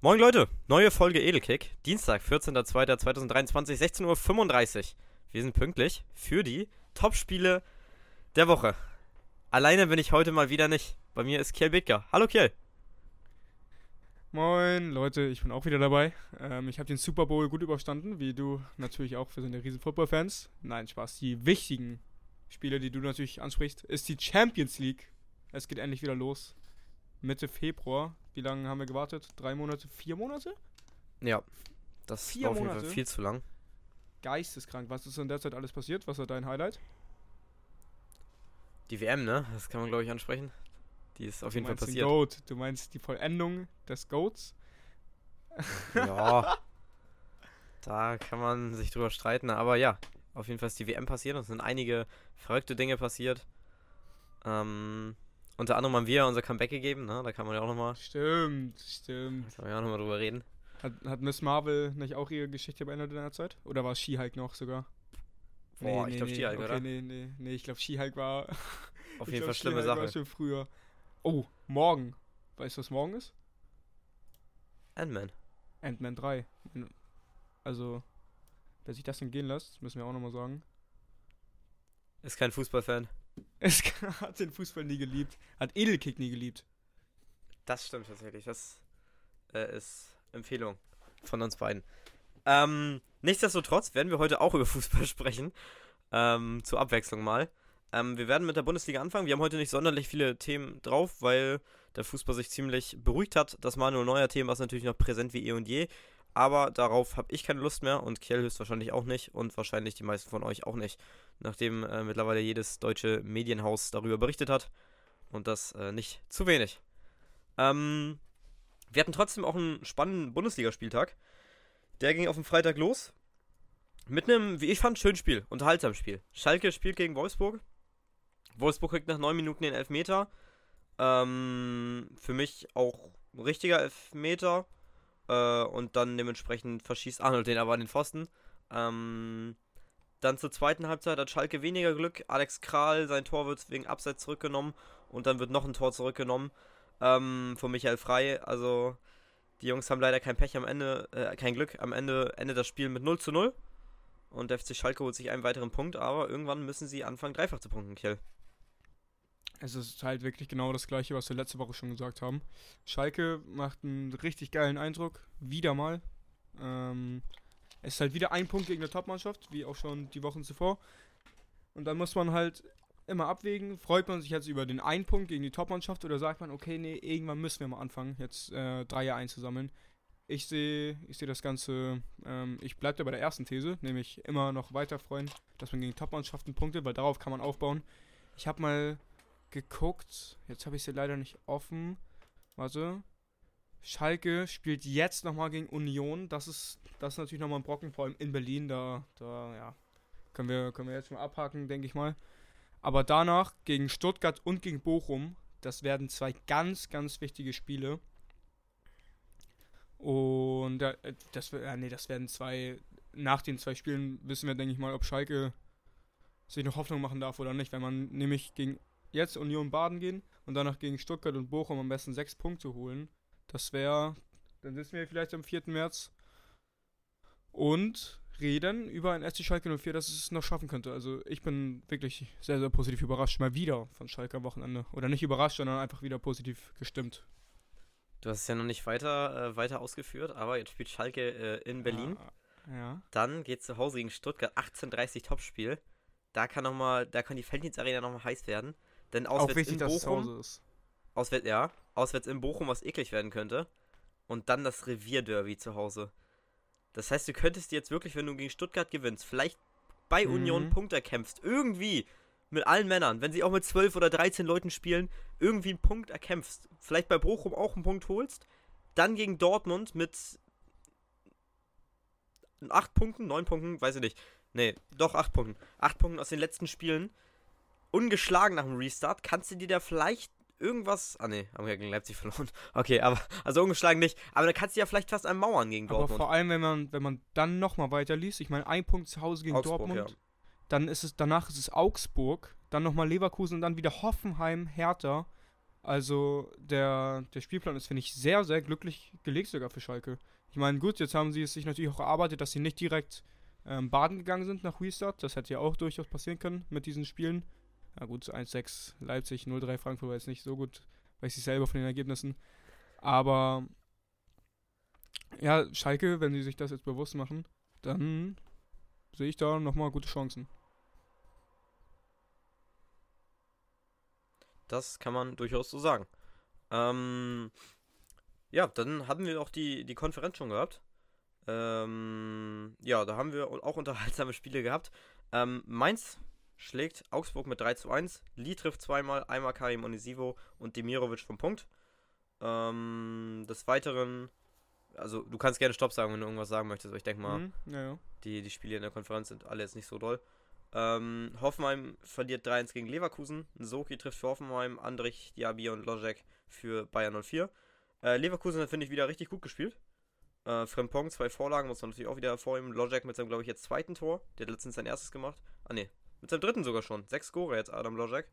Moin Leute, neue Folge Edelkick, Dienstag, 14.02.2023, 16.35 Uhr. Wir sind pünktlich für die Topspiele der Woche. Alleine bin ich heute mal wieder nicht. Bei mir ist Kiel Bittger. Hallo Kiel. Moin Leute, ich bin auch wieder dabei. Ähm, ich habe den Super Bowl gut überstanden, wie du natürlich auch. Wir sind ja riesen Football-Fans. Nein, Spaß. Die wichtigen Spiele, die du natürlich ansprichst, ist die Champions League. Es geht endlich wieder los. Mitte Februar. Wie lange haben wir gewartet? Drei Monate? Vier Monate? Ja, das Vier war auf jeden Fall viel zu lang. Geisteskrank. Was ist in der Zeit alles passiert? Was war dein Highlight? Die WM, ne? Das kann man glaube ich ansprechen. Die ist auf jeden du Fall meinst den passiert. Goat. Du meinst die Vollendung des Goats? Ja. da kann man sich drüber streiten, aber ja, auf jeden Fall ist die WM passiert und es sind einige verrückte Dinge passiert. Ähm, unter anderem haben wir unser Comeback gegeben, ne? Da kann man ja auch nochmal, Stimmt, stimmt. kann man ja auch nochmal drüber reden. Hat, hat Miss Marvel nicht auch ihre Geschichte beendet in der Zeit? Oder war es She-Hulk noch sogar? Boah, ich glaube nee, She-Hulk, okay, oder? Nee, nee, nee, ich glaube She-Hulk war. Auf ich jeden Fall schlimme She-Hulk War Sache. schon früher. Oh, morgen. Weißt du, was morgen ist? Ant-Man. Ant-Man 3. Also, wer sich das denn gehen lässt, müssen wir auch nochmal sagen. Ist kein Fußballfan. Es hat den Fußball nie geliebt. Hat Edelkick nie geliebt. Das stimmt tatsächlich. Das äh, ist Empfehlung von uns beiden. Ähm, nichtsdestotrotz werden wir heute auch über Fußball sprechen. Ähm, zur Abwechslung mal. Ähm, wir werden mit der Bundesliga anfangen. Wir haben heute nicht sonderlich viele Themen drauf, weil der Fußball sich ziemlich beruhigt hat. Das Manuel Neuer Thema ist natürlich noch präsent wie eh und je. Aber darauf habe ich keine Lust mehr und Kiel höchstwahrscheinlich auch nicht und wahrscheinlich die meisten von euch auch nicht. Nachdem äh, mittlerweile jedes deutsche Medienhaus darüber berichtet hat. Und das äh, nicht zu wenig. Ähm, wir hatten trotzdem auch einen spannenden Bundesligaspieltag. Der ging auf dem Freitag los. Mit einem, wie ich fand, schönen Spiel. Unterhaltsamen Spiel. Schalke spielt gegen Wolfsburg. Wolfsburg kriegt nach 9 Minuten den Elfmeter. Ähm, für mich auch ein richtiger Elfmeter. Äh, und dann dementsprechend verschießt Arnold den aber an den Pfosten. Ähm, dann zur zweiten Halbzeit hat Schalke weniger Glück. Alex Kral, sein Tor wird wegen Abseits zurückgenommen. Und dann wird noch ein Tor zurückgenommen ähm, von Michael Frei. Also die Jungs haben leider kein Pech am Ende, äh, kein Glück. Am Ende endet das Spiel mit 0 zu 0. Und der FC Schalke holt sich einen weiteren Punkt, aber irgendwann müssen sie anfangen, dreifach zu punkten, Kiel. Es ist halt wirklich genau das gleiche, was wir letzte Woche schon gesagt haben. Schalke macht einen richtig geilen Eindruck. Wieder mal. Ähm, es ist halt wieder ein Punkt gegen eine Topmannschaft, wie auch schon die Wochen zuvor. Und dann muss man halt immer abwägen. Freut man sich jetzt über den einen Punkt gegen die Topmannschaft oder sagt man, okay, nee, irgendwann müssen wir mal anfangen, jetzt äh, Dreier einzusammeln. Ich sehe ich seh das Ganze, ähm, ich bleibe da bei der ersten These, nämlich immer noch weiter freuen, dass man gegen Topmannschaften punktet, weil darauf kann man aufbauen. Ich habe mal geguckt. Jetzt habe ich sie leider nicht offen. Warte. Schalke spielt jetzt nochmal gegen Union. Das ist, das ist natürlich nochmal ein Brocken, vor allem in Berlin. Da, da, ja. Können wir, können wir jetzt mal abhaken, denke ich mal. Aber danach gegen Stuttgart und gegen Bochum. Das werden zwei ganz, ganz wichtige Spiele. Und äh, das, äh, nee, das werden zwei. Nach den zwei Spielen wissen wir, denke ich mal, ob Schalke sich noch Hoffnung machen darf oder nicht. Wenn man nämlich gegen jetzt Union Baden gehen und danach gegen Stuttgart und Bochum am besten sechs Punkte holen. Das wäre, dann sitzen wir vielleicht am 4. März und reden über ein SC Schalke 04, das es noch schaffen könnte. Also ich bin wirklich sehr, sehr positiv überrascht, mal wieder von Schalke am Wochenende. Oder nicht überrascht, sondern einfach wieder positiv gestimmt. Du hast es ja noch nicht weiter, äh, weiter ausgeführt, aber jetzt spielt Schalke äh, in Berlin. Ja. ja. Dann geht zu Hause gegen Stuttgart, 18:30 Topspiel. Da kann noch mal, da kann die Felddienst Arena nochmal heiß werden. Denn Auch auswärts wichtig, in dass es zu Bochum, Hause ist. auswärts, ja, auswärts in Bochum, was eklig werden könnte. Und dann das Revierderby zu Hause. Das heißt, du könntest dir jetzt wirklich, wenn du gegen Stuttgart gewinnst, vielleicht bei Mhm. Union Punkt erkämpfst, irgendwie mit allen Männern, wenn sie auch mit 12 oder 13 Leuten spielen, irgendwie einen Punkt erkämpfst. Vielleicht bei Bochum auch einen Punkt holst. Dann gegen Dortmund mit 8 Punkten, 9 Punkten, weiß ich nicht. Nee, doch 8 Punkten. 8 Punkten aus den letzten Spielen. Ungeschlagen nach dem Restart. Kannst du dir da vielleicht irgendwas. Ah, nee, haben wir gegen Leipzig verloren. Okay, aber. Also ungeschlagen nicht. Aber da kannst du ja vielleicht fast einen Mauern gegen Aber Dortmund. vor allem, wenn man, wenn man dann nochmal weiterliest, ich meine, ein Punkt zu Hause gegen Augsburg, Dortmund, ja. dann ist es, danach ist es Augsburg, dann nochmal Leverkusen und dann wieder Hoffenheim, Hertha. Also der, der Spielplan ist, finde ich, sehr, sehr glücklich gelegt sogar für Schalke. Ich meine, gut, jetzt haben sie es sich natürlich auch erarbeitet, dass sie nicht direkt ähm, baden gegangen sind nach Restart. Das hätte ja auch durchaus passieren können mit diesen Spielen. Na gut, 1-6 Leipzig, 0-3 Frankfurt war jetzt nicht so gut, weiß ich selber von den Ergebnissen. Aber ja, Schalke, wenn sie sich das jetzt bewusst machen, dann sehe ich da nochmal gute Chancen. Das kann man durchaus so sagen. Ähm, ja, dann hatten wir auch die, die Konferenz schon gehabt. Ähm, ja, da haben wir auch unterhaltsame Spiele gehabt. Ähm, Mainz schlägt Augsburg mit 3 zu 1. Lee trifft zweimal, einmal Karim Onisivo und Demirovic vom Punkt. Ähm, des Weiteren, also du kannst gerne Stopp sagen, wenn du irgendwas sagen möchtest, aber ich denke mal, Mhm, ja, ja. die, die Spiele in der Konferenz sind alle jetzt nicht so doll. Ähm, Hoffenheim verliert 3-1 gegen Leverkusen. Soki trifft für Hoffenheim, Andrich, Diaby und Lojek für Bayern 04. Äh, Leverkusen finde ich, wieder richtig gut gespielt. Äh, Frempong, zwei Vorlagen, muss man natürlich auch wieder hervorheben. Lojek mit seinem, glaube ich, jetzt zweiten Tor. Der hat letztens sein erstes gemacht. Ah, ne, mit seinem dritten sogar schon. Sechs Score jetzt, Adam Lojek.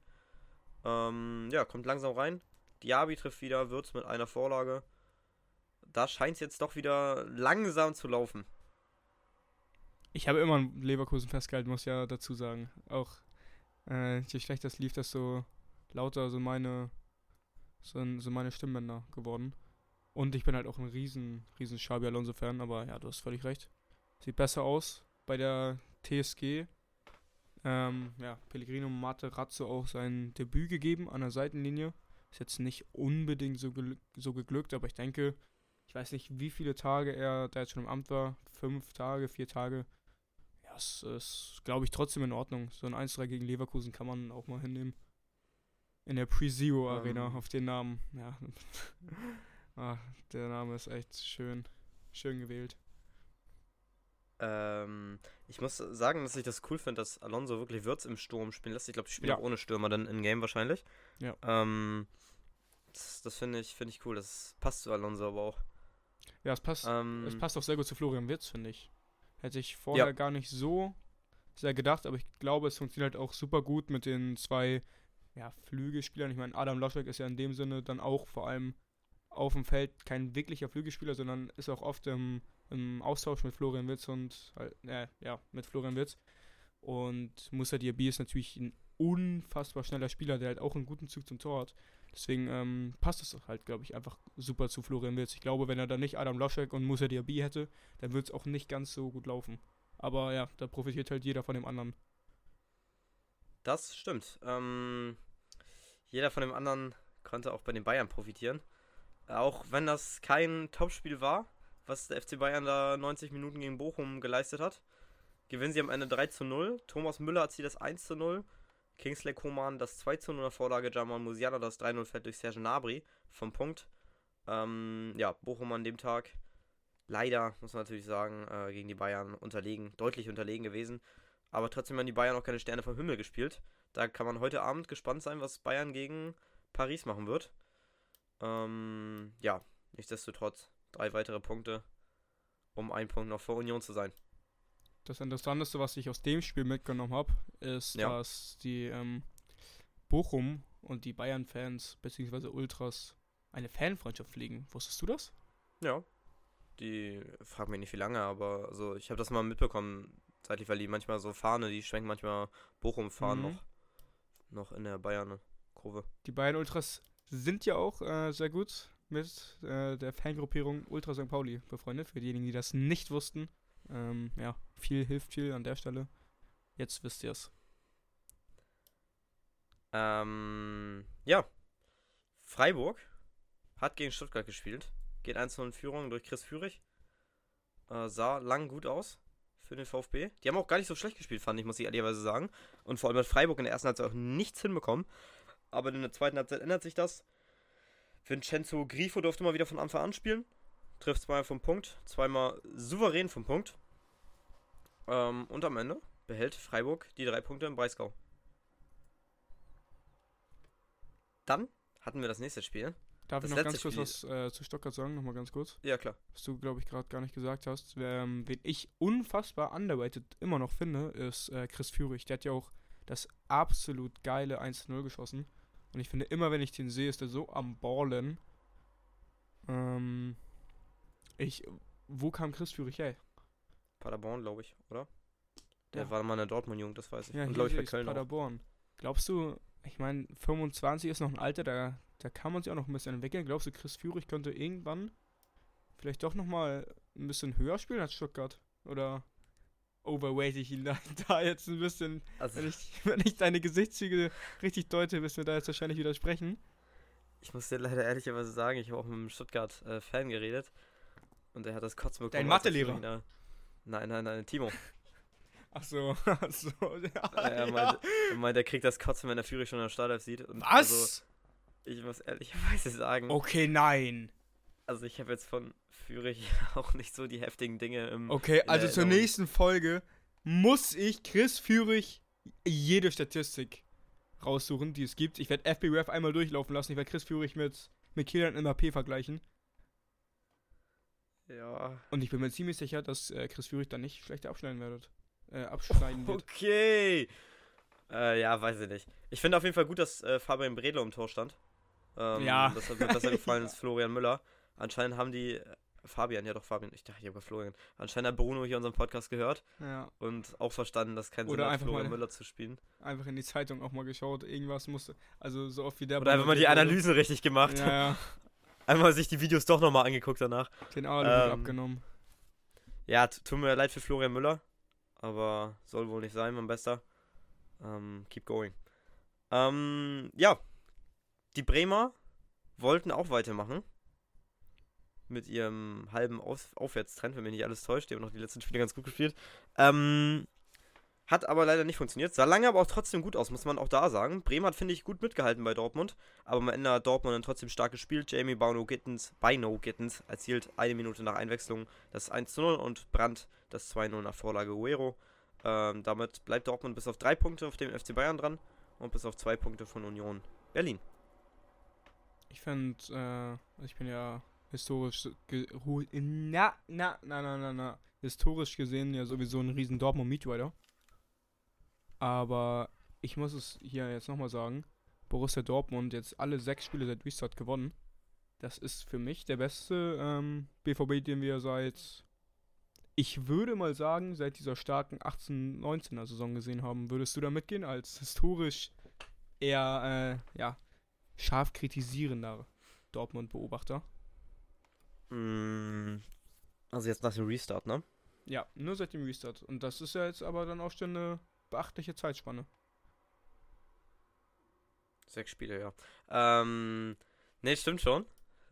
Ähm, ja, kommt langsam rein. Diaby trifft wieder, Würz mit einer Vorlage. Da scheint es jetzt doch wieder langsam zu laufen. Ich habe immer an Leverkusen festgehalten, muss ja dazu sagen. Auch äh, je schlechter es lief, desto lauter sind meine, sind, sind meine Stimmbänder geworden. Und ich bin halt auch ein riesen, riesen Xabi Alonso-Fan, aber ja, du hast völlig recht. Sieht besser aus bei der TSG. Ähm, ja, Pellegrino Materazzo auch sein Debüt gegeben an der Seitenlinie. Ist jetzt nicht unbedingt so, gel so geglückt, aber ich denke, ich weiß nicht, wie viele Tage er da jetzt schon im Amt war. Fünf Tage, vier Tage. Ja, es ist, glaube ich, trotzdem in Ordnung. So ein 1-3 gegen Leverkusen kann man auch mal hinnehmen. In der Pre-Zero Arena Ähm. auf den Namen. Ja. ah, der Name ist echt schön. Schön gewählt. Ähm, ich muss sagen, dass ich das cool finde, dass Alonso wirklich Würz im Sturm spielen lässt. Ich glaube, die spielen Ja. auch ohne Stürmer dann in Game wahrscheinlich. Ja. Ähm, das das finde ich, finde ich cool. Das passt zu Alonso aber auch. Ja, es passt, Ähm, es passt auch sehr gut zu Florian Wirtz, finde ich. Hätte ich vorher gar nicht so sehr gedacht, aber ich glaube, es funktioniert halt auch super gut mit den zwei ja, Flügelspielern. Ich meine, Adam Loschek ist ja in dem Sinne dann auch vor allem auf dem Feld kein wirklicher Flügelspieler, sondern ist auch oft im, im Austausch mit Florian Wirtz und äh, ja, mit Florian Wirtz. Und Musa Diaby ist natürlich ein unfassbar schneller Spieler, der halt auch einen guten Zug zum Tor hat. Deswegen ähm, passt es halt, glaube ich, einfach super zu Florian Wirtz. Ich glaube, wenn er da nicht Adam Loschek und Musa Diaby hätte, dann würde es auch nicht ganz so gut laufen. Aber ja, da profitiert halt jeder von dem anderen. Das stimmt. Ähm, jeder von dem anderen konnte auch bei den Bayern profitieren. Auch wenn das kein Topspiel war, was der FC Bayern da 90 Minuten gegen Bochum geleistet hat, gewinnen sie am Ende 3 zu 0. Thomas Müller erzielt das 1 zu 0. Kingsley Coman das 2 zu 0 in der Vorlage. Jamal Musiala das 3-0 fällt durch Serge Gnabry vom Punkt. Ähm, ja, Bochum an dem Tag leider, muss man natürlich sagen, äh, gegen die Bayern unterlegen, deutlich unterlegen gewesen. Aber trotzdem haben die Bayern auch keine Sterne vom Himmel gespielt. Da kann man heute Abend gespannt sein, was Bayern gegen Paris machen wird. Ähm, ja, nichtsdestotrotz drei weitere Punkte, um ein Punkt noch vor Union zu sein. Das Interessanteste, was ich aus dem Spiel mitgenommen habe, ist, Ja. dass die ähm, Bochum und die Bayern-Fans bzw. Ultras eine Fanfreundschaft pflegen. Wusstest du das? Ja. Die frag mich nicht wie lange, aber also ich habe das mal mitbekommen, seitlich, weil die manchmal so Fahne, die schwenken manchmal Bochum fahren Mhm. noch, noch in der Bayern-Kurve. Die Bayern-Ultras sind ja auch äh, sehr gut mit äh, der Fangruppierung Ultra St. Pauli befreundet. Für diejenigen, die das nicht wussten. Ähm, ja, viel hilft viel an der Stelle. Jetzt wisst ihr es. Ähm, ja. Freiburg hat gegen Stuttgart gespielt. Geht 1 in Führung durch Chris Führig. Äh, sah lang gut aus für den VfB. Die haben auch gar nicht so schlecht gespielt, fand ich, muss ich ehrlicherweise sagen. Und vor allem hat Freiburg in der ersten Halbzeit auch nichts hinbekommen. Aber in der zweiten Halbzeit ändert sich das. Vincenzo Grifo durfte mal wieder von Anfang an spielen. Trifft zweimal vom Punkt, zweimal souverän vom Punkt. Ähm, und am Ende behält Freiburg die drei Punkte im Breisgau. Dann hatten wir das nächste Spiel. Darf Das ich noch ganz kurz was äh, zu Stuttgart sagen? Nochmal ganz kurz. Ja, klar. Was du, glaube ich, gerade gar nicht gesagt hast. Ähm, wen ich unfassbar underrated immer noch finde, ist äh, Chris Führig. Der hat ja auch das absolut geile 1-0 geschossen. Und ich finde, immer wenn ich den sehe, ist er so am Ballen. Ähm, ich, wo kam Chris Führig her? Paderborn, glaube ich, oder? Der Ja. war mal in der Dortmund-Jugend, das weiß ich. Ja, Und glaube ich bei Köln auch. Paderborn. Glaubst du, ich meine, 25 ist noch ein Alter, da, da kann man sich auch noch ein bisschen entwickeln. Glaubst du, Chris Führig könnte irgendwann vielleicht doch nochmal ein bisschen höher spielen als Stuttgart? Oder overweight ich ihn da, jetzt ein bisschen, Also, wenn ich, wenn ich deine Gesichtszüge richtig deute, wirst du mir da jetzt wahrscheinlich widersprechen. ich muss dir leider ehrlicherweise sagen, ich habe auch mit einem Stuttgart-Fan geredet. Und er hat das Kotzen bekommen. Dein Mathelehrer? Nein, nein, nein, Timo. Ach so, ach so, ja. er, ja. meinte, er meinte, er kriegt das Kotzen, wenn er Führig schon in der Startelf sieht. Und Was? Also, ich muss ehrlicherweise sagen, okay, nein. Also ich habe jetzt von Führig auch nicht so die heftigen Dinge im. Okay, also zur Erinnerung. nächsten Folge muss ich Chris Führig jede Statistik raussuchen, die es gibt. Ich werde FBref einmal durchlaufen lassen. Ich werde Chris Führig mit, mit Kylian Mbappé vergleichen. Ja. Und ich bin mir ziemlich sicher, dass äh, Chris Führig dann nicht schlechter abschneiden wird. Äh, abschneiden wird. Okay. Äh, ja, weiß ich nicht. Ich finde auf jeden Fall gut, dass äh, Fabian Bredlo im Tor stand. Ähm, Ja. Das hat mir besser gefallen als Florian Müller. Anscheinend haben die. äh, Fabian, ja doch, Fabian. Ich dachte, ich habe Florian. Anscheinend hat Bruno hier unseren Podcast gehört Ja, und auch verstanden, dass kein Sinn Oder hat, Florian Müller zu spielen. einfach in die Zeitung auch mal geschaut. Irgendwas musste. Also so oft wie der. Oder einfach mal die. Analysen richtig gemacht. Ja, ja. Einmal sich die Videos doch nochmal angeguckt danach. Den Alu Ähm, abgenommen. Ja, tut mir leid für Florian Müller, aber soll wohl nicht sein, mein Bester. Ähm, keep going. Ähm, ja, die Bremer wollten auch weitermachen. Mit ihrem halben Auf Aufwärtstrend, wenn mich nicht alles täuscht. Die haben noch die letzten Spiele ganz gut gespielt. Ähm, hat aber leider nicht funktioniert. Sah lange aber auch trotzdem gut aus, muss man auch da sagen. Bremen hat, finde ich, gut mitgehalten bei Dortmund. Aber am Ende hat Dortmund dann trotzdem stark gespielt. Jamie Bino Gittens, Bino Gittens erzielt eine Minute nach Einwechslung das 1 zu 0 und Brandt das 2-0 nach Vorlage Guero. Ähm, damit bleibt Dortmund bis auf drei Punkte auf dem FC Bayern dran und bis auf zwei Punkte von Union Berlin. Ich finde, äh, ich bin ja historisch, na, na, na, na, na, na, historisch gesehen ja sowieso ein riesen Dortmund Meatrider. Aber ich muss es hier jetzt nochmal sagen, Borussia Dortmund jetzt alle sechs Spiele seit Restart gewonnen. Das ist für mich der beste ähm, BVB, den wir seit, ich würde mal sagen, seit dieser starken 18-19er Saison gesehen haben. Würdest du da mitgehen als historisch eher, äh, ja, scharf kritisierender Dortmund-Beobachter? Mm, Also jetzt nach dem Restart, ne? Ja, nur seit dem Restart. Und das ist ja jetzt aber dann auch schon eine beachtliche Zeitspanne. Sechs Spiele, ja. Ähm, ne, stimmt schon.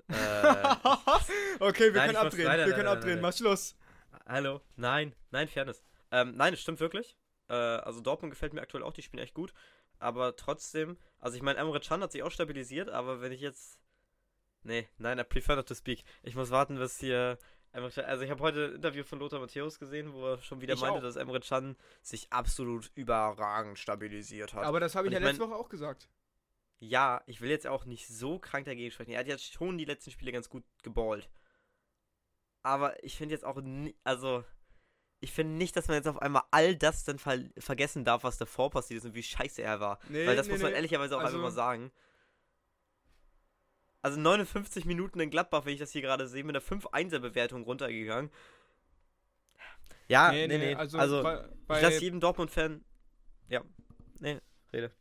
äh, okay, wir Nein, können abdrehen. nein, nein, wir können abdrehen. Mach Schluss. Hallo? Nein, nein, Fairness. Ähm, nein, es stimmt wirklich. Äh, also Dortmund gefällt mir aktuell auch, die spielen echt gut. Aber trotzdem, also ich meine, Emre Can hat sich auch stabilisiert, aber wenn ich jetzt. Nee, nein, I prefer not to speak. Ich muss warten, bis hier. Also ich habe heute ein Interview von Lothar Matthäus gesehen, wo er schon wieder Ich meinte, auch. dass Emre Can sich absolut überragend stabilisiert hat. Aber das habe ich Und ja ich mein- letzte Woche auch gesagt. Ja, ich will jetzt auch nicht so krank dagegen sprechen. Er hat jetzt schon die letzten Spiele ganz gut geballt. Aber ich finde jetzt auch, also, ich finde nicht, dass man jetzt auf einmal all das dann ver vergessen darf, was davor passiert ist und wie scheiße er war. Nee, Weil das nee, muss man nee. ehrlicherweise auch Also- einfach mal sagen. Also 59 Minuten in Gladbach, wenn ich das hier gerade sehe, mit einer 5-1er-Bewertung runtergegangen. Ja, nee, nee. Also, Also, bei, bei, ich lasse jedem Dortmund-Fan. Ja, nee, rede.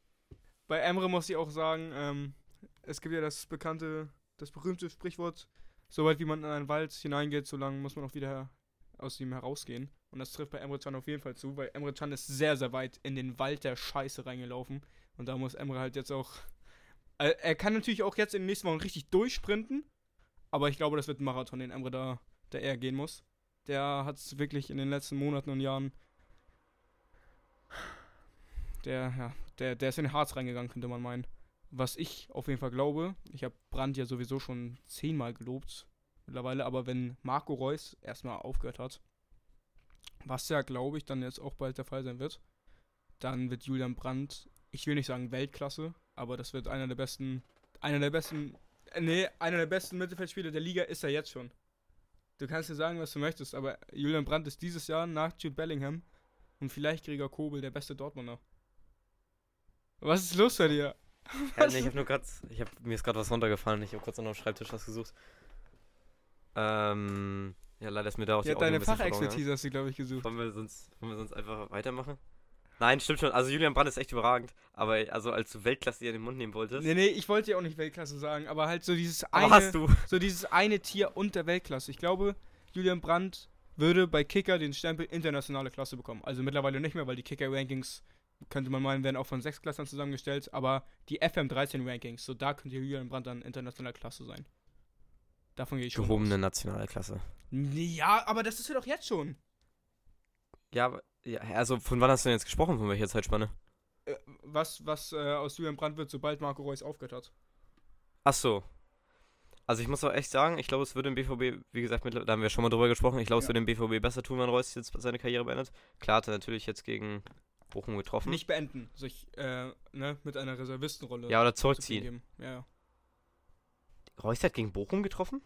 bei Emre muss ich auch sagen, ähm, es gibt ja das bekannte, das berühmte Sprichwort, so weit wie man in einen Wald hineingeht, so lange muss man auch wieder aus ihm herausgehen. Und das trifft bei Emre Can auf jeden Fall zu, weil Emre Can ist sehr, sehr weit in den Wald der Scheiße reingelaufen. Und da muss Emre halt jetzt auch. Äh, er kann natürlich auch jetzt in den nächsten Wochen richtig durchsprinten, aber ich glaube, das wird ein Marathon, den Emre da, der eher gehen muss. Der hat es wirklich in den letzten Monaten und Jahren. Der, ja, der, der ist in den Harz reingegangen, könnte man meinen. Was ich auf jeden Fall glaube, ich habe Brandt ja sowieso schon zehnmal gelobt mittlerweile, aber wenn Marco Reus erstmal aufgehört hat, was ja, glaube ich, dann jetzt auch bald der Fall sein wird, dann wird Julian Brandt, ich will nicht sagen Weltklasse, aber das wird einer der besten, einer der besten, äh, nee, einer der besten Mittelfeldspieler der Liga ist er jetzt schon. Du kannst dir sagen, was du möchtest, aber Julian Brandt ist dieses Jahr nach Jude Bellingham und vielleicht Gregor Kobel der beste Dortmunder. Was ist los bei dir? Ja, nee, ich habe nur gerade, ich hab, mir ist gerade was runtergefallen. Ich habe kurz noch am Schreibtisch was gesucht. Ähm, ja, leider ist mir da auch Ja, die ein deine Fachexpertise hast du, glaube ich, gesucht. Wollen wir, sonst, wollen wir sonst einfach weitermachen? Nein, stimmt schon. Also Julian Brandt ist echt überragend. Aber also als du Weltklasse dir in den Mund nehmen wolltest. Nee, nee, ich wollte ja auch nicht Weltklasse sagen, aber halt so dieses aber eine, hast du. so dieses eine Tier unter Weltklasse. Ich glaube, Julian Brandt würde bei Kicker den Stempel internationale Klasse bekommen. Also mittlerweile nicht mehr, weil die Kicker-Rankings, könnte man meinen, werden auch von sechs Klassern zusammengestellt, aber die FM13-Rankings, so da könnte Julian Brandt dann internationale Klasse sein. Davon gehe ich schon Gehobene nationale Klasse. Ja, aber das ist ja doch jetzt schon. Ja, aber, ja, also von wann hast du denn jetzt gesprochen? Von welcher Zeitspanne? Äh, was was äh, aus Julian Brandt wird, sobald Marco Reus aufgehört hat. Ach so. Also ich muss auch echt sagen, ich glaube, es würde dem BVB, wie gesagt, mittler- da haben wir schon mal drüber gesprochen, ich glaube, es Ja. würde dem BVB besser tun, wenn Reus jetzt seine Karriere beendet. Klar hat er natürlich jetzt gegen Bochum getroffen. Nicht beenden, sich äh, ne, mit einer Reservistenrolle ja, oder zurückziehen. Ja, ja. Reus hat gegen Bochum getroffen?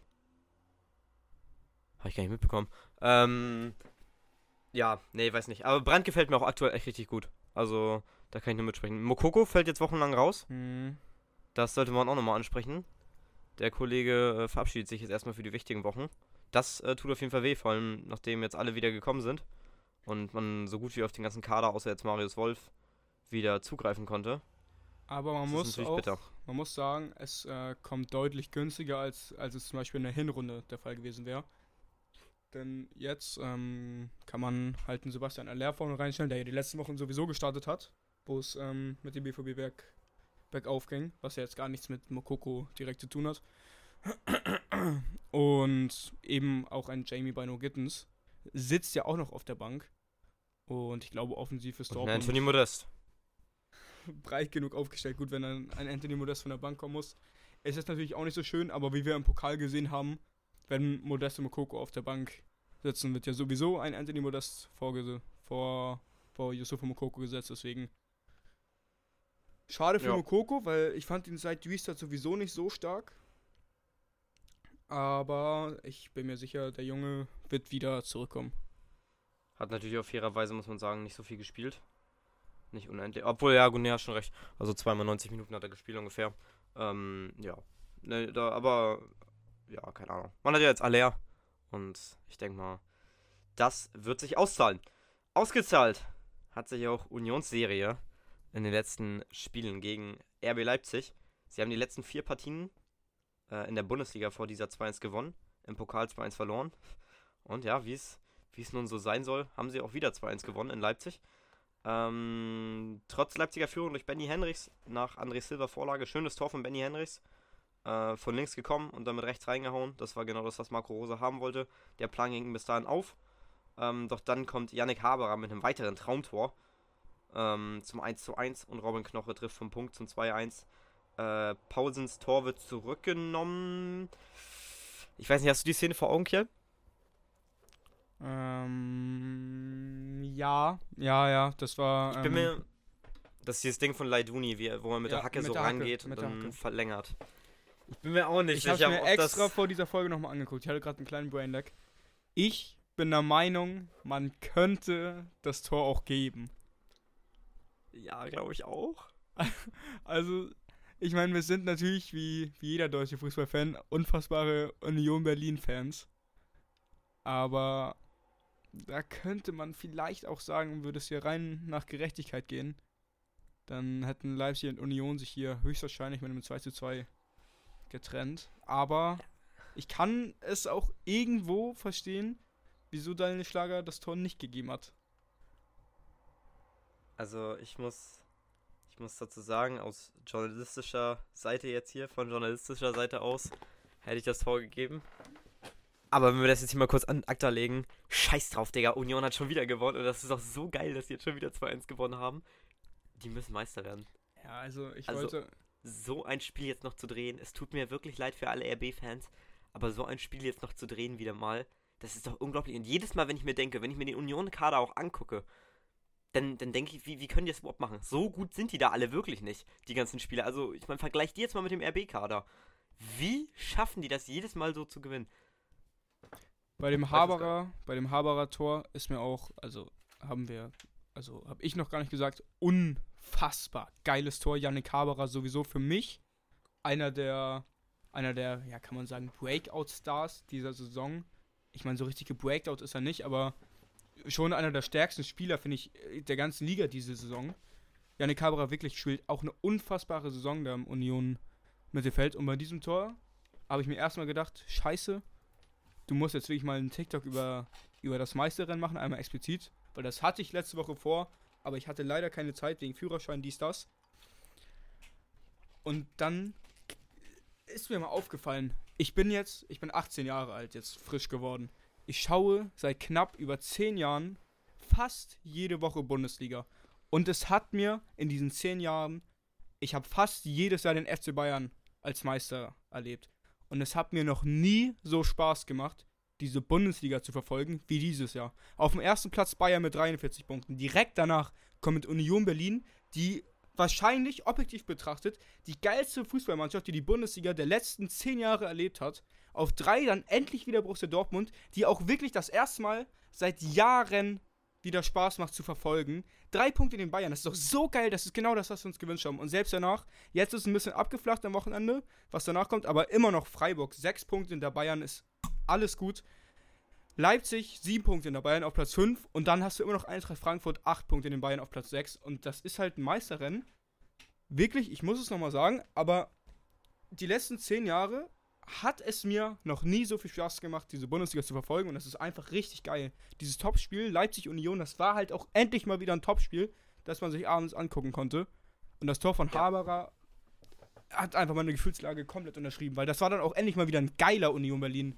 Habe ich gar nicht mitbekommen. Ähm, ja, nee, weiß nicht. Aber Brandt gefällt mir auch aktuell echt richtig gut. Also, da kann ich nur mitsprechen. Mokoko fällt jetzt wochenlang raus. Hm. Das sollte man auch nochmal ansprechen. Der Kollege äh, verabschiedet sich jetzt erstmal für die wichtigen Wochen. Das äh, tut auf jeden Fall weh, vor allem nachdem jetzt alle wieder gekommen sind und man so gut wie auf den ganzen Kader, außer jetzt Marius Wolf, wieder zugreifen konnte. Aber man Das muss auch, bitter. man muss sagen, es äh, kommt deutlich günstiger, als, als es zum Beispiel in der Hinrunde der Fall gewesen wäre. Denn jetzt ähm, kann man halt einen Sebastian Aller vorne reinstellen, der ja die letzten Wochen sowieso gestartet hat, wo es ähm, mit dem BVB berg, bergauf ging, was ja jetzt gar nichts mit Mokoko direkt zu tun hat. Und eben auch ein Jamie Bino Gittens sitzt ja auch noch auf der Bank. Und ich glaube, offensiv ist Und Dortmund Anthony Modest. breit genug aufgestellt. Gut, wenn dann ein Anthony Modest von der Bank kommen muss. Es ist natürlich auch nicht so schön, aber wie wir im Pokal gesehen haben, wenn Modest und Mokoko auf der Bank sitzen, wird ja sowieso ein Anthony Modest vorgese vor, vor Yusufu Mokoko gesetzt. Deswegen schade für Ja. Mokoko, weil ich fand ihn seit Restart sowieso nicht so stark. Aber ich bin mir sicher, der Junge wird wieder zurückkommen. Hat natürlich auf fairerweise, muss man sagen, nicht so viel gespielt. Nicht unendlich. Obwohl, ja, hast schon recht. Also zweimal 90 Minuten hat er gespielt ungefähr. Ähm, ja. Ne, da, aber, ja, keine Ahnung. Man hat ja jetzt Aller. Und ich denke mal, das wird sich auszahlen. Ausgezahlt hat sich auch Unionsserie in den letzten Spielen gegen RB Leipzig. Sie haben die letzten vier Partien äh, in der Bundesliga vor dieser 2-1 gewonnen. Im Pokal 2-1 verloren. Und ja, wie es nun so sein soll, haben sie auch wieder 2-1 gewonnen in Leipzig. Ähm, trotz Leipziger Führung durch Benny Henrichs nach André Silva Vorlage, schönes Tor von Benny Henrichs. Äh, von links gekommen und dann mit rechts reingehauen. Das war genau das, was Marco Rose haben wollte. Der Plan ging bis dahin auf. Ähm, doch dann kommt Yannick Haberer mit einem weiteren Traumtor ähm, zum 1:1 und Robin Knoche trifft vom Punkt zum 2:1. Äh, Paulsens Tor wird zurückgenommen. Ich weiß nicht, hast du die Szene vor Augen, Kiel? Ähm, ja, ja, ja, das war. Ich bin ähm, mir. Das ist dieses Ding von Leiduni, wie, wo man mit Ja, der Hacke mit so der Hacke, rangeht und dann verlängert. Ich bin mir auch nicht Ich habe sicher, mir ob extra das. vor dieser Folge nochmal angeguckt. Ich hatte gerade einen kleinen Brain Lag. Ich bin der Meinung, man könnte das Tor auch geben. Ja, glaube ich auch. Also, ich meine, wir sind natürlich wie, wie jeder deutsche Fußballfan unfassbare Union Berlin-Fans. Aber da könnte man vielleicht auch sagen, würde es hier rein nach Gerechtigkeit gehen, dann hätten Leipzig und Union sich hier höchstwahrscheinlich mit einem 2 zu 2 getrennt. Aber ich kann es auch irgendwo verstehen, wieso Daniel Schlager das Tor nicht gegeben hat. Also, ich muss. Ich muss dazu sagen, aus journalistischer Seite jetzt hier, von journalistischer Seite aus, hätte ich das Tor gegeben. Aber wenn wir das jetzt hier mal kurz an Akta legen, scheiß drauf, Digga. Union hat schon wieder gewonnen und das ist auch so geil, dass die jetzt schon wieder 2-1 gewonnen haben. Die müssen Meister werden. Ja, also ich Also- wollte. so ein Spiel jetzt noch zu drehen. Es tut mir wirklich leid für alle RB-Fans, aber so ein Spiel jetzt noch zu drehen wieder mal, das ist doch unglaublich. Und jedes Mal, wenn ich mir denke, wenn ich mir den Union-Kader auch angucke, dann, dann denke ich, wie, wie können die das überhaupt machen? So gut sind die da alle wirklich nicht, die ganzen Spieler. Also, ich meine, vergleich die jetzt mal mit dem RB-Kader. Wie schaffen die das jedes Mal so zu gewinnen? Bei dem Haberer, bei dem Haberer Tor ist mir auch, also haben wir, also habe ich noch gar nicht gesagt, unfassbar geiles Tor. Yannick Haberer sowieso für mich einer der, einer der, ja, kann man sagen, Breakout-Stars dieser Saison. Ich meine, so richtig gebreakout ist er nicht, aber schon einer der stärksten Spieler, finde ich, der ganzen Liga diese Saison. Yannick Haberer wirklich spielt auch eine unfassbare Saison da im Union Mittelfeld. Und bei diesem Tor habe ich mir erstmal gedacht, scheiße, du musst jetzt wirklich mal einen TikTok über, über das Meisterrennen machen, einmal explizit. Weil das hatte ich letzte Woche vor, aber ich hatte leider keine Zeit wegen Führerschein, dies, das. Und dann ist mir mal aufgefallen, ich bin jetzt, ich bin 18 Jahre alt, jetzt frisch geworden. Ich schaue seit knapp über 10 Jahren fast jede Woche Bundesliga. Und es hat mir in diesen 10 Jahren, ich habe fast jedes Jahr den FC Bayern als Meister erlebt. Und es hat mir noch nie so Spaß gemacht, diese Bundesliga zu verfolgen, wie dieses Jahr. Auf dem ersten Platz Bayern mit 43 Punkten. Direkt danach kommt Union Berlin, die wahrscheinlich objektiv betrachtet die geilste Fußballmannschaft, die die Bundesliga der letzten 10 Jahre erlebt hat. Auf drei dann endlich wieder Borussia Dortmund, die auch wirklich das erste Mal seit Jahren wieder Spaß macht zu verfolgen. Drei Punkte in den Bayern, das ist doch so geil, das ist genau das, was wir uns gewünscht haben. Und selbst danach, jetzt ist es ein bisschen abgeflacht am Wochenende, was danach kommt, aber immer noch Freiburg. Sechs Punkte in der Bayern ist alles gut. Leipzig, sieben Punkte in der Bayern auf Platz 5 und dann hast du immer noch Eintracht Frankfurt, acht Punkte in den Bayern auf Platz 6 und das ist halt ein Meisterrennen. Wirklich, ich muss es nochmal sagen, aber die letzten zehn Jahre hat es mir noch nie so viel Spaß gemacht, diese Bundesliga zu verfolgen und das ist einfach richtig geil. Dieses Topspiel, Leipzig-Union, das war halt auch endlich mal wieder ein Topspiel, das man sich abends angucken konnte. Und das Tor von. Haberer hat einfach meine Gefühlslage komplett unterschrieben, weil das war dann auch endlich mal wieder ein geiler Union Berlin.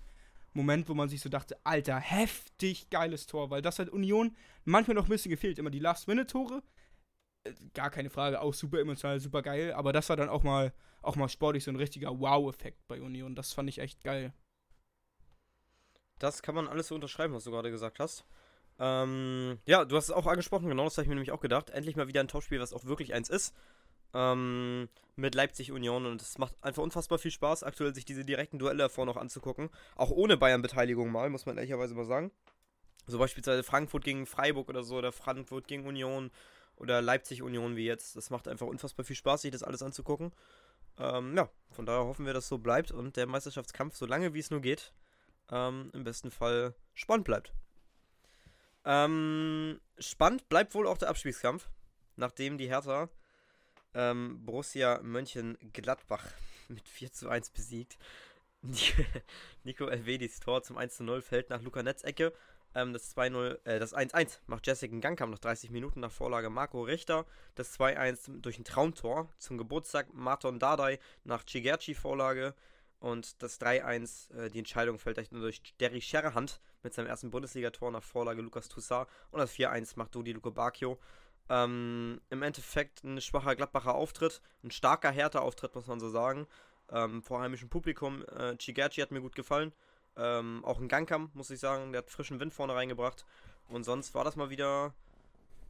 Moment, wo man sich so dachte, Alter, heftig geiles Tor, weil das hat Union manchmal noch ein bisschen gefehlt. Immer die Last-Minute-Tore, äh, gar keine Frage, auch super emotional, super geil, aber das war dann auch mal auch mal sportlich so ein richtiger Wow-Effekt bei Union. Das fand ich echt geil. Das kann man alles so unterschreiben, was du gerade gesagt hast. Ähm, ja, du hast es auch angesprochen, genau das habe ich mir nämlich auch gedacht. Endlich mal wieder ein Topspiel, was auch wirklich eins ist. Ähm, mit Leipzig Union und es macht einfach unfassbar viel Spaß, aktuell sich diese direkten Duelle davor noch anzugucken. Auch ohne Bayern-Beteiligung mal, muss man ehrlicherweise mal sagen. So beispielsweise Frankfurt gegen Freiburg oder so, oder Frankfurt gegen Union oder Leipzig Union wie jetzt. Das macht einfach unfassbar viel Spaß, sich das alles anzugucken. Ähm, ja, von daher hoffen wir, dass so bleibt und der Meisterschaftskampf, so lange wie es nur geht, ähm, im besten Fall spannend bleibt. Ähm, spannend bleibt wohl auch der Abspielskampf, nachdem die Hertha ähm, Borussia Mönchengladbach mit 4 zu 1 besiegt. Nico Elvedis Tor zum 1 zu 0 fällt nach Luca Netzecke ähm, das 2-0, äh, das 1-1 macht Jessica Gangkamp nach 30 Minuten nach Vorlage Marco Richter. Das 2-1 durch ein Traumtor zum Geburtstag Marton Dardai nach Chigerci-Vorlage. Und das 3-1, äh, die Entscheidung fällt echt nur durch Derry Scherrehand mit seinem ersten Bundesligator nach Vorlage Lukas Toussaint. Und das 4-1 macht Dodi Luke Bacchio. Ähm, Im Endeffekt ein schwacher Gladbacher Auftritt, ein starker härter Auftritt, muss man so sagen. Ähm, vor heimischem Publikum. Äh, Chigerci hat mir gut gefallen. Ähm, auch ein Gangkamp, muss ich sagen, der hat frischen Wind vorne reingebracht. Und sonst war das mal wieder.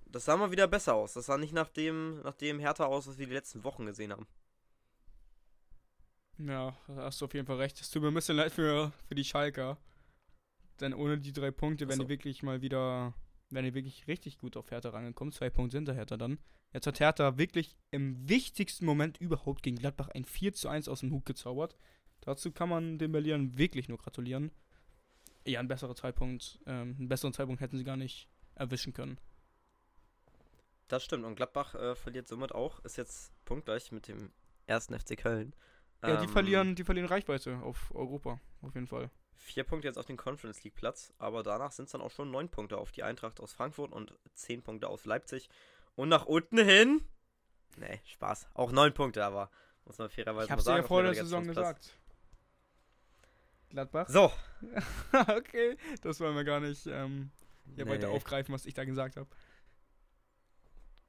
Das sah mal wieder besser aus. Das sah nicht nach dem, nach dem härter aus, was wir die letzten Wochen gesehen haben. Ja, da hast du auf jeden Fall recht. Es tut mir ein bisschen leid für, für die Schalker. Denn ohne die drei Punkte wären die wirklich mal wieder, wären die wirklich richtig gut auf Hertha rangekommen. Zwei Punkte hinter Hertha dann. Jetzt hat Hertha wirklich im wichtigsten Moment überhaupt gegen Gladbach ein 4 zu 1 aus dem Hut gezaubert. Dazu kann man den Berlinern wirklich nur gratulieren. Ja, ein besserer Zeitpunkt, ähm, einen besseren Zeitpunkt hätten sie gar nicht erwischen können. Das stimmt. Und Gladbach äh, verliert somit auch, ist jetzt punktgleich mit dem ersten FC Köln. Ja, ähm, die verlieren, die verlieren Reichweite auf Europa, auf jeden Fall. Vier Punkte jetzt auf den Conference League Platz, aber danach sind es dann auch schon neun Punkte auf die Eintracht aus Frankfurt und zehn Punkte aus Leipzig. Und nach unten hin. Nee, Spaß. Auch neun Punkte, aber muss man fairerweise ich mal sagen. Ich hab's ja vor der Saison gesagt. Gladbach? So. okay, das wollen wir gar nicht ähm, hier nee. weiter aufgreifen, was ich da gesagt habe.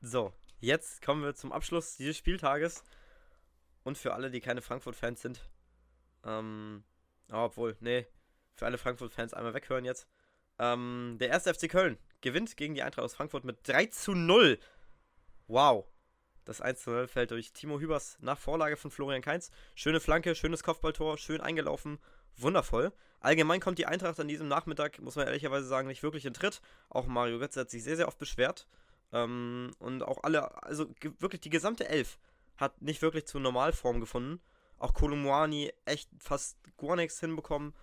So, jetzt kommen wir zum Abschluss dieses Spieltages. Und für alle, die keine Frankfurt-Fans sind, ähm, obwohl, nee, für alle Frankfurt-Fans einmal weghören jetzt. Ähm, der erste FC Köln gewinnt gegen die Eintracht aus Frankfurt mit 3 zu 0. Wow. Das 1 zu 0 fällt durch Timo Hübers nach Vorlage von Florian Kainz. Schöne Flanke, schönes Kopfballtor, schön eingelaufen wundervoll. Allgemein kommt die Eintracht an diesem Nachmittag, muss man ehrlicherweise sagen, nicht wirklich in Tritt. Auch Mario Götze hat sich sehr, sehr oft beschwert. Ähm, und auch alle, also wirklich die gesamte Elf hat nicht wirklich zur Normalform gefunden. Auch Kolumwani echt fast gar nichts hinbekommen.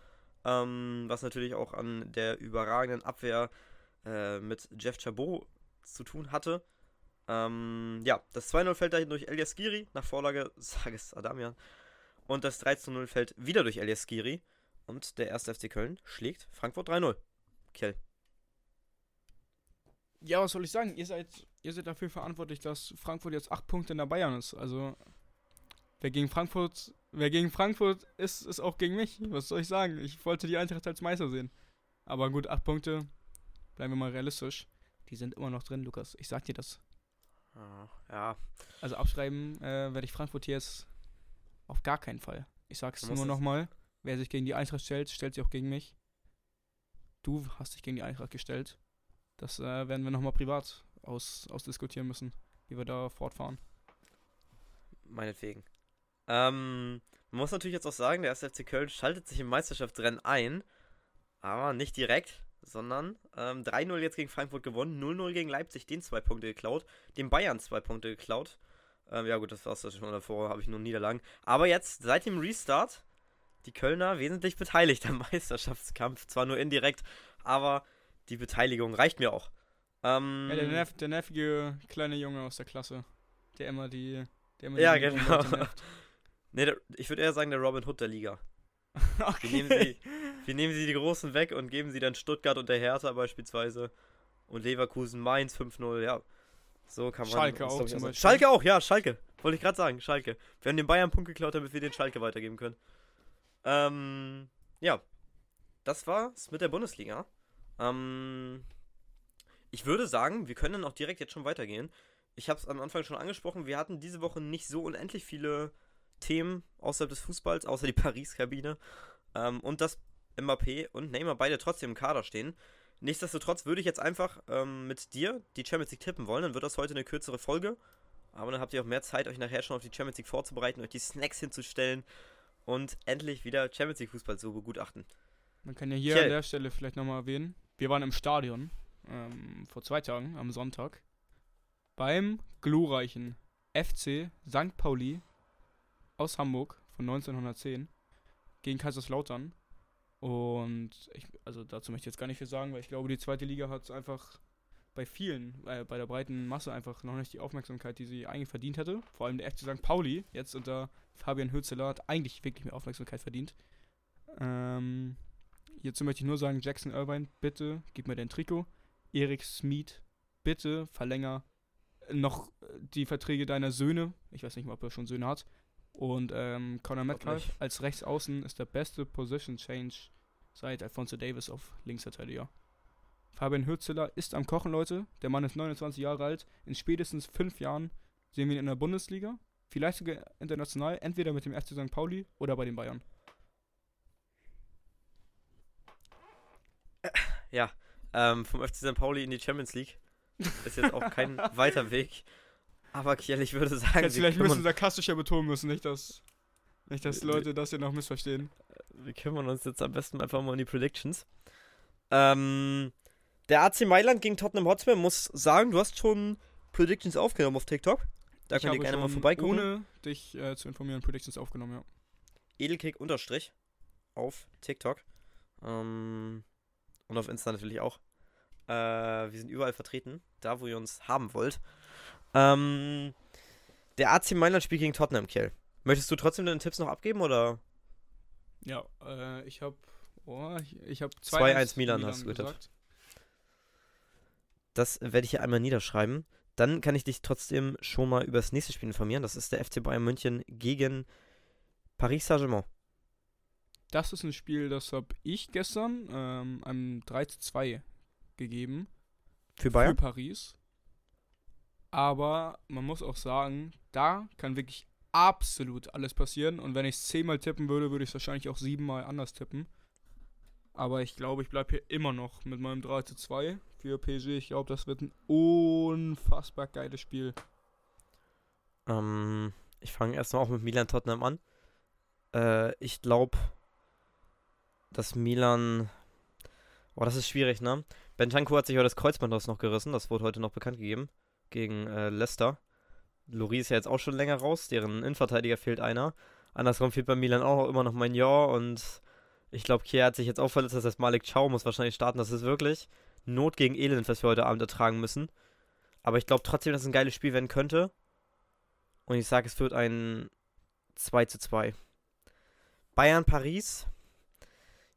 Ähm, was natürlich auch an der überragenden Abwehr äh, mit Jeff Chabot zu tun hatte. Ähm, ja, das 2-0 fällt dahin durch Elias Giri nach Vorlage Sages Adamian. Und das 3-0 fällt wieder durch Elias Giri. Und der erste FC Köln schlägt Frankfurt 3-0. Kiel. Ja, was soll ich sagen? Ihr seid, ihr seid dafür verantwortlich, dass Frankfurt jetzt 8 Punkte in der Bayern ist. Also, wer gegen Frankfurt, wer gegen Frankfurt ist, ist auch gegen mich. Was soll ich sagen? Ich wollte die Eintracht als Meister sehen. Aber gut, 8 Punkte, bleiben wir mal realistisch. Die sind immer noch drin, Lukas. Ich sag dir das. Ah, ja. Also abschreiben äh, werde ich Frankfurt jetzt auf gar keinen Fall. Ich sag's nur nochmal. Wer sich gegen die Eintracht stellt, stellt sich auch gegen mich. Du hast dich gegen die Eintracht gestellt. Das äh, werden wir nochmal privat aus, ausdiskutieren müssen, wie wir da fortfahren. Meinetwegen. Ähm, man muss natürlich jetzt auch sagen, der 1. FC Köln schaltet sich im Meisterschaftsrennen ein, aber nicht direkt, sondern ähm, 3-0 jetzt gegen Frankfurt gewonnen, 0-0 gegen Leipzig, den zwei Punkte geklaut, den Bayern zwei Punkte geklaut. Ähm, ja gut, das war's schon davor, habe ich nur Niederlagen. Aber jetzt, seit dem Restart, die Kölner wesentlich beteiligt am Meisterschaftskampf. Zwar nur indirekt, aber die Beteiligung reicht mir auch. Ähm, Ja, der, nerv, der nervige kleine Junge aus der Klasse, der immer die. Der immer Ja, die jungen genau. Nee, der, ich würde eher sagen, der Robin Hood der Liga. Wir okay. nehmen, sie, wir nehmen sie die Großen weg und geben sie dann Stuttgart und der Hertha beispielsweise. Und Leverkusen, Mainz 5-0, ja. So kann man. Schalke auch zum. Beispiel. Schalke auch, ja, Schalke. Wollte ich gerade sagen, Schalke. Wir haben den Bayern Punkt geklaut, damit wir den Schalke weitergeben können. Ähm, ja. Das war's mit der Bundesliga. Ähm, ich würde sagen, wir können dann auch direkt jetzt schon weitergehen. Ich habe es am Anfang schon angesprochen, wir hatten diese Woche nicht so unendlich viele Themen außerhalb des Fußballs, außer die Paris-Kabine. Ähm, und dass Mbappé und Neymar beide trotzdem im Kader stehen. Nichtsdestotrotz würde ich jetzt einfach ähm, mit dir die Champions League tippen wollen. Dann wird das heute eine kürzere Folge. Aber dann habt ihr auch mehr Zeit, euch nachher schon auf die Champions League vorzubereiten, euch die Snacks hinzustellen und endlich wieder Champions League Fußball zu begutachten. Man kann ja hier Kjell. an der Stelle vielleicht nochmal erwähnen. Wir waren im Stadion ähm, vor zwei Tagen, am Sonntag, beim glorreichen FC St. Pauli aus Hamburg von 1910 gegen Kaiserslautern. Und ich, also dazu möchte ich jetzt gar nicht viel sagen, weil ich glaube, die zweite Liga hat einfach bei vielen, äh, bei der breiten Masse einfach noch nicht die Aufmerksamkeit, die sie eigentlich verdient hätte. Vor allem der FC St. Pauli, jetzt unter Fabian Hürzeler, hat eigentlich wirklich mehr Aufmerksamkeit verdient. Ähm, hierzu möchte ich nur sagen, Jackson Irvine, bitte gib mir dein Trikot. Erik Smith, bitte verlänger noch die Verträge deiner Söhne. Ich weiß nicht mal, ob er schon Söhne hat. Und ähm, Conor Metcalf als Rechtsaußen ist der beste Position Change seit Alfonso Davis auf Linksverteidiger. Fabian Hürzeler ist am Kochen, Leute. Der Mann ist 29 Jahre alt. In spätestens fünf Jahren sehen wir ihn in der Bundesliga. Vielleicht sogar international, entweder mit dem FC St. Pauli oder bei den Bayern. Ja, ähm, vom FC St. Pauli in die Champions League ist jetzt auch kein weiter Weg. Aber Kiel, ich würde sagen, wir vielleicht ein bisschen kümmern, sarkastischer betonen müssen, nicht dass, nicht, dass Wir- Leute das hier noch missverstehen. wir kümmern uns jetzt am besten einfach mal um die Predictions. Ähm, der AC Mailand gegen Tottenham Hotspur muss sagen, du hast schon Predictions aufgenommen auf TikTok. Da ich könnt ihr gerne mal vorbeigucken. Ohne dich äh, zu informieren, Predictions aufgenommen, ja. Edelkick unterstrich auf TikTok. Ähm, und auf Insta natürlich auch. Äh, wir sind überall vertreten, da wo ihr uns haben wollt. Ähm, der AC Mailand spielt gegen Tottenham, Kiel. Möchtest du trotzdem deine Tipps noch abgeben oder? Ja, äh, ich habe oh, ich, ich habe 2-1 Milan hast du getippt. Das werde ich hier einmal niederschreiben. Dann kann ich dich trotzdem schon mal über das nächste Spiel informieren. Das ist der FC Bayern München gegen Paris Saint-Germain. Das ist ein Spiel, das habe ich gestern ähm, einem 3 zu 2 gegeben. Für Bayern? Für Paris. Aber man muss auch sagen, da kann wirklich absolut alles passieren. Und wenn ich es zehnmal tippen würde, würde ich es wahrscheinlich auch siebenmal anders tippen. Aber ich glaube, ich bleibe hier immer noch mit meinem 3 zu 2 für PSG. Ich glaube, das wird ein unfassbar geiles Spiel. Ähm, ich fange erstmal auch mit Milan Tottenham an. Äh, ich glaube, dass Milan. Boah, das ist schwierig, ne? Bentancur hat sich heute das Kreuzband noch gerissen, das wurde heute noch bekannt gegeben, gegen äh, Leicester. Lori ist ja jetzt auch schon länger raus, deren Innenverteidiger fehlt einer. Andersrum fehlt bei Milan auch immer noch Jahr und ich glaube, Kier hat sich jetzt auch verletzt, das heißt Malik Chow muss wahrscheinlich starten. Das ist wirklich Not gegen Elend, was wir heute Abend ertragen müssen. Aber ich glaube trotzdem, dass es ein geiles Spiel werden könnte. Und ich sage, es wird ein 2 zu 2. Bayern-Paris.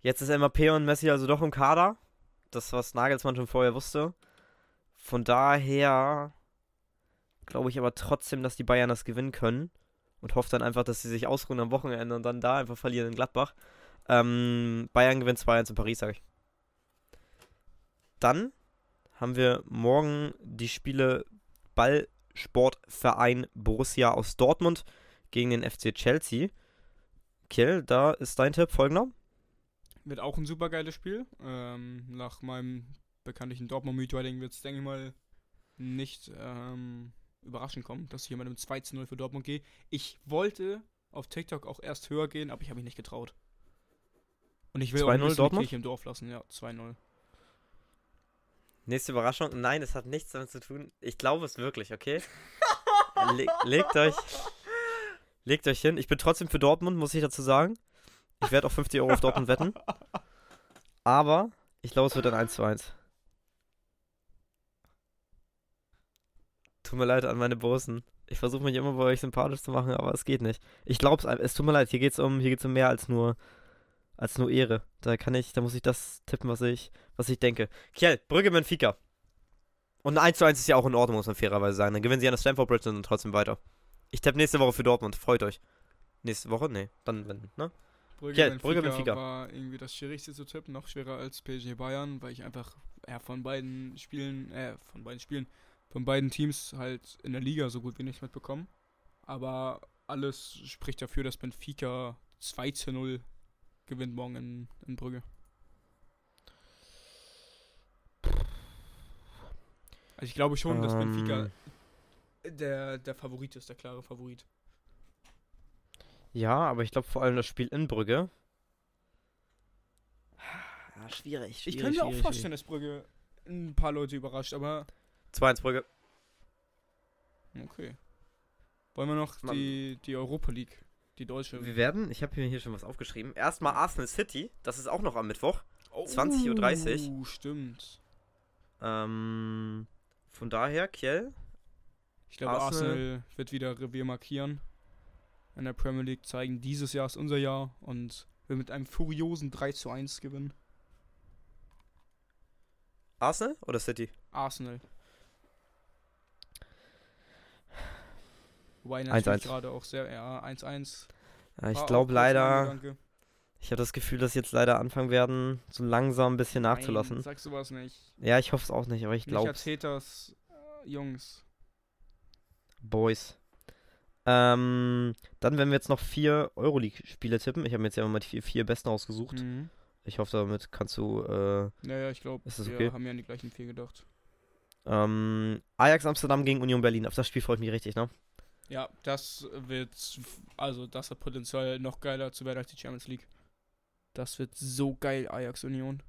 Jetzt ist MAP und Messi also doch im Kader. Das, was Nagelsmann schon vorher wusste. Von daher glaube ich aber trotzdem, dass die Bayern das gewinnen können. Und hoffe dann einfach, dass sie sich ausruhen am Wochenende und dann da einfach verlieren in Gladbach. Ähm, Bayern gewinnt 2-1 in Paris, sage ich. Dann haben wir morgen die Spiele Ballsportverein Borussia aus Dortmund gegen den FC Chelsea. Kiel, da ist dein Tipp folgender. Wird auch ein super geiles Spiel. Ähm, nach meinem bekanntlichen Dortmund-Meet-Riding wird es, denke ich mal, nicht ähm, überraschend kommen, dass ich hier mit einem 2 0 für Dortmund gehe. Ich wollte auf TikTok auch erst höher gehen, aber ich habe mich nicht getraut. Und ich will auch nicht Dortmund? Kirche im Dorf lassen. Ja, 2-0. Nächste Überraschung. Nein, es hat nichts damit zu tun. Ich glaube es wirklich, okay? Le legt euch legt euch hin. Ich bin trotzdem für Dortmund, muss ich dazu sagen. Ich werde auch 50 Euro auf Dortmund wetten. Aber ich glaube, es wird ein 1 zu 1. Tut mir leid an meine Bosen. Ich versuche mich immer bei euch sympathisch zu machen, aber es geht nicht. Ich glaube es, es tut mir leid. Hier geht es um, um mehr als nur, als nur Ehre. Da kann ich, da muss ich das tippen, was ich, was ich denke. Kiel, Brügge Benfica. Und ein 1 zu 1 ist ja auch in Ordnung, muss man fairerweise sagen. Dann gewinnen sie an der Stamford Bridge und trotzdem weiter. Ich tippe nächste Woche für Dortmund. Freut euch. Nächste Woche? Nee. Dann, wenn, ne? Brügge, Kiel, Benfica Brügge Benfica war irgendwie das schwierigste zu tippen. Noch schwerer als PSG Bayern, weil ich einfach ja, von beiden Spielen, äh, von beiden Spielen, von beiden Teams halt in der Liga so gut wie nichts mitbekommen. Aber alles spricht dafür, dass Benfica 2 zu 0 gewinnt morgen in, in Brügge. Also ich glaube schon, dass Benfica ähm. der, der Favorit ist, der klare Favorit. Ja, aber ich glaube vor allem das Spiel in Brügge. Ja, schwierig, schwierig. Ich kann mir auch vorstellen, dass Brügge ein paar Leute überrascht, aber. 2-1 Brügge. Okay. Wollen wir noch die, die Europa League, die deutsche? Wir werden, ich habe mir hier schon was aufgeschrieben. Erstmal Arsenal City, das ist auch noch am Mittwoch. Oh, 20.30 Uhr. stimmt. Ähm, von daher, Kiel. Ich glaube, Arsenal, Arsenal wird wieder Revier markieren. In der Premier League zeigen, dieses Jahr ist unser Jahr und wir mit einem furiosen 3 zu 1 gewinnen. Arsenal oder City? Arsenal. Wobei natürlich gerade auch sehr, ja, 1-1. Ja, ich glaube leider. Ich habe das Gefühl, dass jetzt leider anfangen werden, so langsam ein bisschen nachzulassen. Nein, sagst du was nicht. Ja, ich hoffe es auch nicht, aber ich glaube. Nicht Haters, äh, Jungs. Boys. Ähm, dann werden wir jetzt noch vier Euroleague-Spiele tippen. Ich habe mir jetzt ja mal die vier, vier besten ausgesucht. Mhm. Ich hoffe, damit kannst du. Äh, ja, ja, ich glaube, wir okay? haben ja an die gleichen vier gedacht. Ähm, Ajax Amsterdam gegen Union Berlin. Auf das Spiel freue ich mich richtig, ne? Ja, das wird, also das hat Potenzial noch geiler zu werden als die Champions League. Das wird so geil, Ajax Union.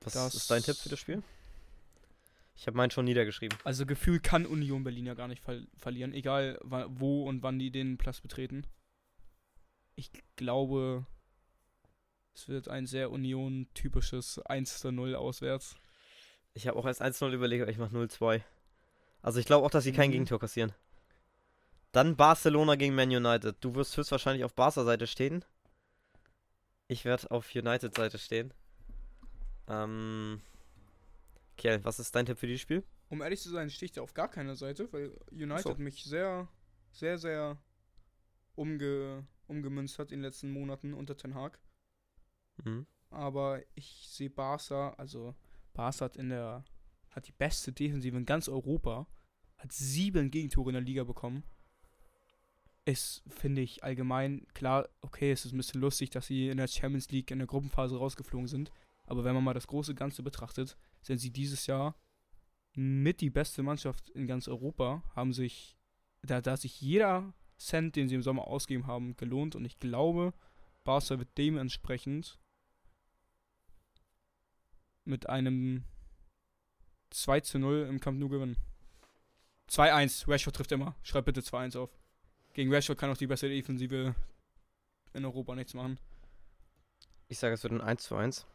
Was das ist dein Tipp für das Spiel? Ich habe meinen schon niedergeschrieben. Also Gefühl kann Union Berlin ja gar nicht ver verlieren, egal wo und wann die den Platz betreten. Ich glaube, es wird ein sehr Union-typisches 1-0 auswärts. Ich habe auch erst 1-0 überlegt, aber ich mache 0-2. Also ich glaube auch, dass sie kein mhm. Gegentor kassieren. Dann Barcelona gegen Man United. Du wirst höchstwahrscheinlich auf Barca-Seite stehen. Ich werde auf United-Seite stehen. Ähm. Kiel, was ist dein Tipp für dieses Spiel? Um ehrlich zu sein, stehe ich da auf gar keiner Seite, weil United so. mich sehr, sehr, sehr umge, umgemünzt hat in den letzten Monaten unter Ten Hag. Mhm. Aber ich sehe Barca, also Barca hat in der hat die beste Defensive in ganz Europa, hat sieben Gegentore in der Liga bekommen. Ist, finde ich, allgemein klar, okay, es ist ein bisschen lustig, dass sie in der Champions League in der Gruppenphase rausgeflogen sind. Aber wenn man mal das große Ganze betrachtet, sind sie dieses Jahr mit die beste Mannschaft in ganz Europa, haben sich, da, da sich jeder Cent, den sie im Sommer ausgegeben haben, gelohnt. Und ich glaube, Barca wird dementsprechend mit einem 2 zu 0 im Camp Nou gewinnen. 2-1. Rashford trifft immer. Schreib bitte 2-1 auf. Gegen Rashford kann auch die bessere Defensive in Europa nichts machen. Ich sage, es wird ein 1 zu 1.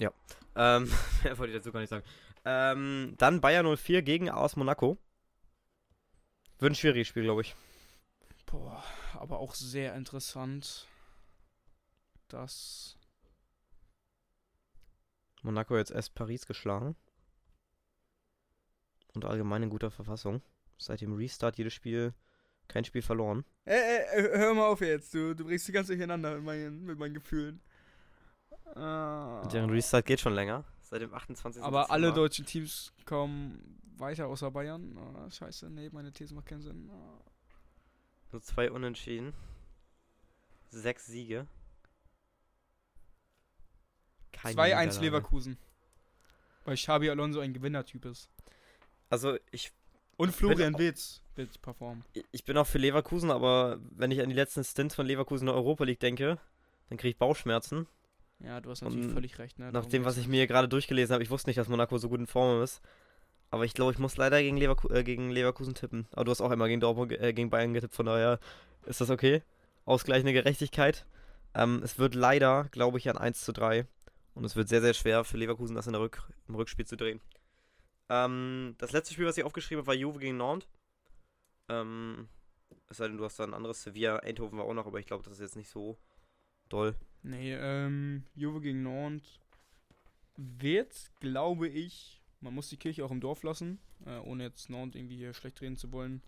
Ja. Ähm, mehr wollte ich dazu gar nicht sagen. Ähm, dann Bayern 04 gegen AS Monaco. Wird ein schwieriges Spiel, glaube ich. Boah, aber auch sehr interessant, dass Monaco jetzt erst Paris geschlagen. Und allgemein in guter Verfassung. Seit dem Restart jedes Spiel, kein Spiel verloren. Ey, ey, hör mal auf jetzt, du, du bringst die ganz durcheinander mit meinen, mit meinen Gefühlen. Ah. Deren Restart geht schon länger. Seit dem 28. Aber alle Dezember. deutschen Teams kommen weiter außer Bayern. Ah, scheiße, nee, meine These macht keinen Sinn. Ah. Nur zwei Unentschieden. Sechs Siege. Keine 2-1 Niederlage. Leverkusen. Weil Xabi Alonso ein Gewinnertyp ist. Also ich, Und Florian Wirtz wird performen. ich bin auch für Leverkusen, aber wenn ich an die letzten Stints von Leverkusen in der Europa League denke, dann kriege ich Bauchschmerzen. Ja, du hast natürlich Und völlig recht. Ne? Nach dem, was ich mir gerade durchgelesen habe, ich wusste nicht, dass Monaco so gut in Form ist. Aber ich glaube, ich muss leider gegen, Leverku äh, gegen Leverkusen tippen. Aber du hast auch immer gegen Dortmund, äh, gegen Bayern getippt, von daher ist das okay. Ausgleichende Gerechtigkeit. Ähm, es wird leider, glaube ich, ein 1 zu 3. Und es wird sehr, sehr schwer für Leverkusen, das in der Rück im Rückspiel zu drehen. Ähm, das letzte Spiel, was ich aufgeschrieben habe, war Juve gegen Nantes. Ähm, es sei denn, du hast da ein anderes. Sevilla, Eindhoven war auch noch, aber ich glaube, das ist jetzt nicht so doll. Nee, ähm, Juve gegen Nantes wird, glaube ich, man muss die Kirche auch im Dorf lassen, äh, ohne jetzt Nantes irgendwie hier schlecht reden zu wollen.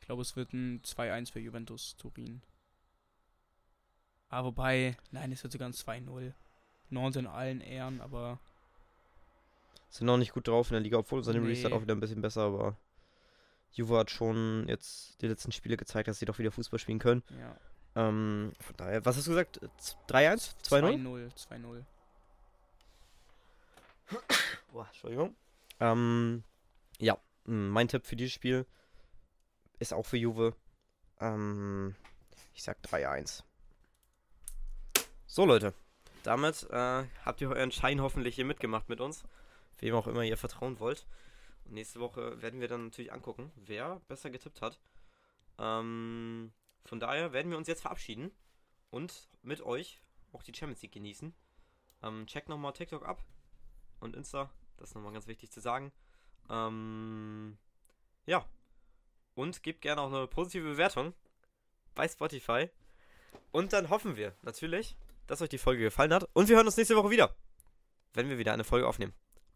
Ich glaube, es wird ein 2-1 für Juventus Turin. Aber wobei, nein, es wird sogar ein 2-0. Nantes in allen Ehren, aber Sind noch nicht gut drauf in der Liga, obwohl seine Nee. Restart auch wieder ein bisschen besser, aber Juve hat schon jetzt die letzten Spiele gezeigt, dass sie doch wieder Fußball spielen können. ja. Ähm, von daher, was hast du gesagt? 3-1? 2-0? 2-0, 2-0. Boah, Entschuldigung. Ähm, ja, mein Tipp für dieses Spiel ist auch für Juve. Ähm, ich sag 3-1. So, Leute. Damit äh, habt ihr euren Schein hoffentlich hier mitgemacht mit uns. Wem auch immer ihr vertrauen wollt. Und nächste Woche werden wir dann natürlich angucken, wer besser getippt hat. Ähm, von daher werden wir uns jetzt verabschieden und mit euch auch die Champions League genießen. Ähm, checkt nochmal TikTok ab und Insta. Das ist nochmal ganz wichtig zu sagen. Ähm, ja. Und gebt gerne auch eine positive Bewertung bei Spotify. Und dann hoffen wir natürlich, dass euch die Folge gefallen hat. Und wir hören uns nächste Woche wieder, wenn wir wieder eine Folge aufnehmen.